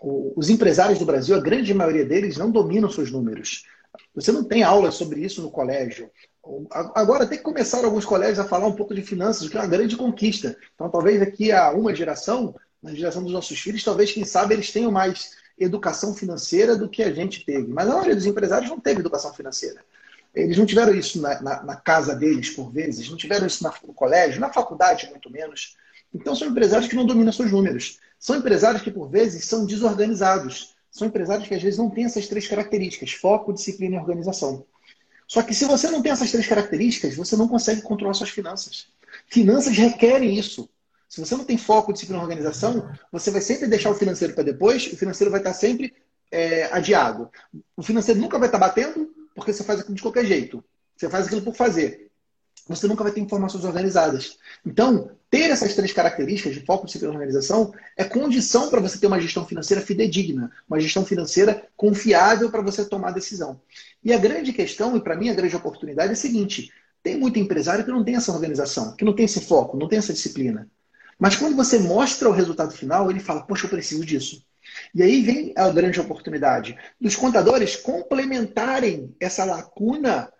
os empresários do Brasil, a grande maioria deles, não dominam seus números. Você não tem aula sobre isso no colégio. Agora tem que começar alguns colégios a falar um pouco de finanças, o que é uma grande conquista. Então, talvez daqui a uma geração, na geração dos nossos filhos, talvez, quem sabe, eles tenham mais educação financeira do que a gente teve. Mas a maioria dos empresários não teve educação financeira. Eles não tiveram isso na, na, na casa deles, por vezes, não tiveram isso na, no colégio, na faculdade, muito menos. Então, são empresários que não dominam seus números. São empresários que, por vezes, são desorganizados. São empresários que, às vezes, não têm essas três características: foco, disciplina e organização. Só que se você não tem essas três características, você não consegue controlar suas finanças. Finanças requerem isso. Se você não tem foco, disciplina e organização, você vai sempre deixar o financeiro para depois, o financeiro vai estar sempre é, adiado. O financeiro nunca vai estar batendo, porque você faz aquilo de qualquer jeito. Você faz aquilo por fazer. Você nunca vai ter informações organizadas. Então, ter essas três características de foco, disciplina e organização é condição para você ter uma gestão financeira fidedigna, uma gestão financeira confiável para você tomar decisão. E a grande questão, e para mim a grande oportunidade é a seguinte: tem muito empresário que não tem essa organização, que não tem esse foco, não tem essa disciplina. Mas quando você mostra o resultado final, ele fala: Poxa, eu preciso disso. E aí vem a grande oportunidade dos contadores complementarem essa lacuna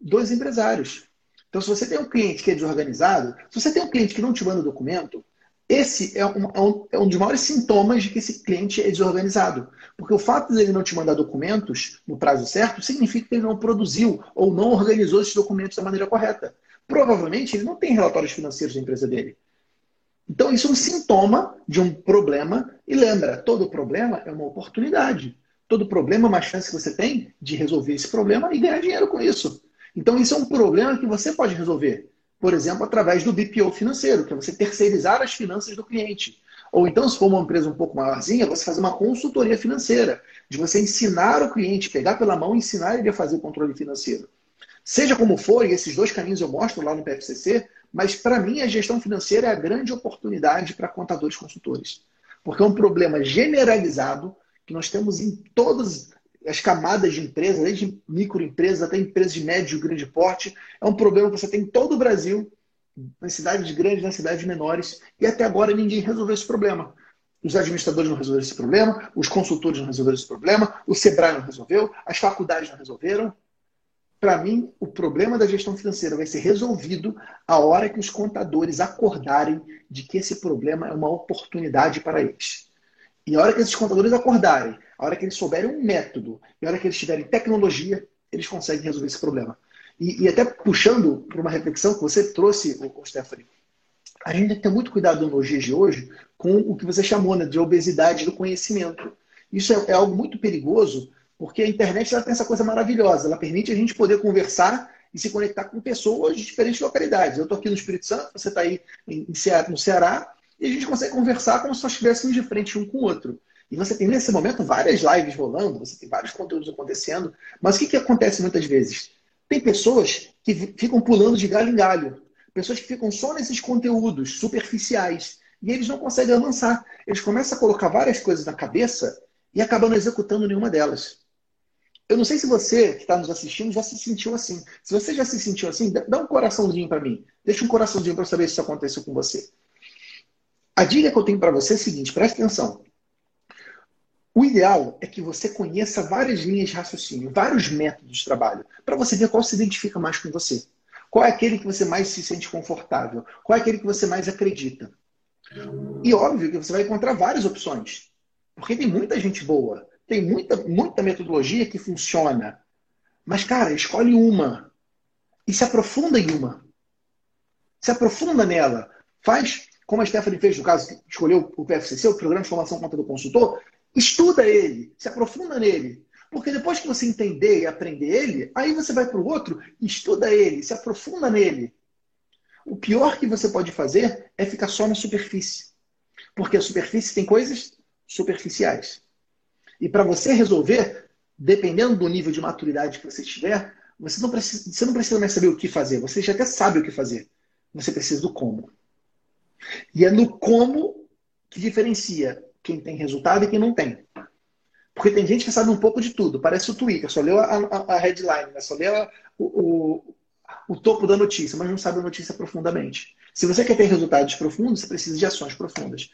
dos empresários. Então, se você tem um cliente que é desorganizado, se você tem um cliente que não te manda documento, esse é um, é um, é um dos maiores sintomas de que esse cliente é desorganizado. Porque o fato de ele não te mandar documentos no prazo certo significa que ele não produziu ou não organizou esses documentos da maneira correta. Provavelmente ele não tem relatórios financeiros da empresa dele. Então, isso é um sintoma de um problema. E lembra, todo problema é uma oportunidade. Todo problema é uma chance que você tem de resolver esse problema e ganhar dinheiro com isso. Então, isso é um problema que você pode resolver. Por exemplo, através do BPO financeiro, que é você terceirizar as finanças do cliente. Ou então, se for uma empresa um pouco maiorzinha, você fazer uma consultoria financeira, de você ensinar o cliente, pegar pela mão e ensinar ele a fazer o controle financeiro. Seja como for, e esses dois caminhos eu mostro lá no PFCC, mas para mim a gestão financeira é a grande oportunidade para contadores consultores. Porque é um problema generalizado que nós temos em todas as camadas de empresas, desde microempresas até empresas de médio e grande porte. É um problema que você tem em todo o Brasil, nas cidades grandes, nas cidades menores, e até agora ninguém resolveu esse problema. Os administradores não resolveram esse problema, os consultores não resolveram esse problema, o Sebrae não resolveu, as faculdades não resolveram. Para mim, o problema da gestão financeira vai ser resolvido a hora que os contadores acordarem de que esse problema é uma oportunidade para eles. E a hora que esses contadores acordarem a hora que eles souberem um método e a hora que eles tiverem tecnologia, eles conseguem resolver esse problema. E, e até puxando para uma reflexão que você trouxe, o, Stephanie, a gente tem que ter muito cuidado nos dias de hoje com o que você chamou né, de obesidade do conhecimento. Isso é, é algo muito perigoso, porque a internet ela tem essa coisa maravilhosa. Ela permite a gente poder conversar e se conectar com pessoas de diferentes localidades. Eu estou aqui no Espírito Santo, você está aí em, no Ceará, e a gente consegue conversar como se nós estivéssemos de frente um com o outro. E você tem nesse momento várias lives rolando, você tem vários conteúdos acontecendo. Mas o que, que acontece muitas vezes? Tem pessoas que ficam pulando de galho em galho. Pessoas que ficam só nesses conteúdos superficiais. E eles não conseguem avançar. Eles começam a colocar várias coisas na cabeça e acabam não executando nenhuma delas. Eu não sei se você que está nos assistindo já se sentiu assim. Se você já se sentiu assim, dá um coraçãozinho para mim. Deixa um coraçãozinho para saber se isso aconteceu com você. A dica que eu tenho para você é a seguinte: preste atenção. O ideal é que você conheça várias linhas de raciocínio, vários métodos de trabalho, para você ver qual se identifica mais com você. Qual é aquele que você mais se sente confortável? Qual é aquele que você mais acredita? E óbvio que você vai encontrar várias opções. Porque tem muita gente boa, tem muita, muita metodologia que funciona. Mas, cara, escolhe uma e se aprofunda em uma. Se aprofunda nela. Faz como a Stephanie fez no caso, escolheu o PFCC, o Programa de Formação Conta do Consultor, Estuda ele, se aprofunda nele. Porque depois que você entender e aprender ele, aí você vai para o outro, estuda ele, se aprofunda nele. O pior que você pode fazer é ficar só na superfície. Porque a superfície tem coisas superficiais. E para você resolver, dependendo do nível de maturidade que você tiver, você não, precisa, você não precisa mais saber o que fazer. Você já até sabe o que fazer. Você precisa do como. E é no como que diferencia quem tem resultado e quem não tem. Porque tem gente que sabe um pouco de tudo, parece o Twitter, só leu a, a, a headline, né? só leu a, o, o, o topo da notícia, mas não sabe a notícia profundamente. Se você quer ter resultados profundos, você precisa de ações profundas.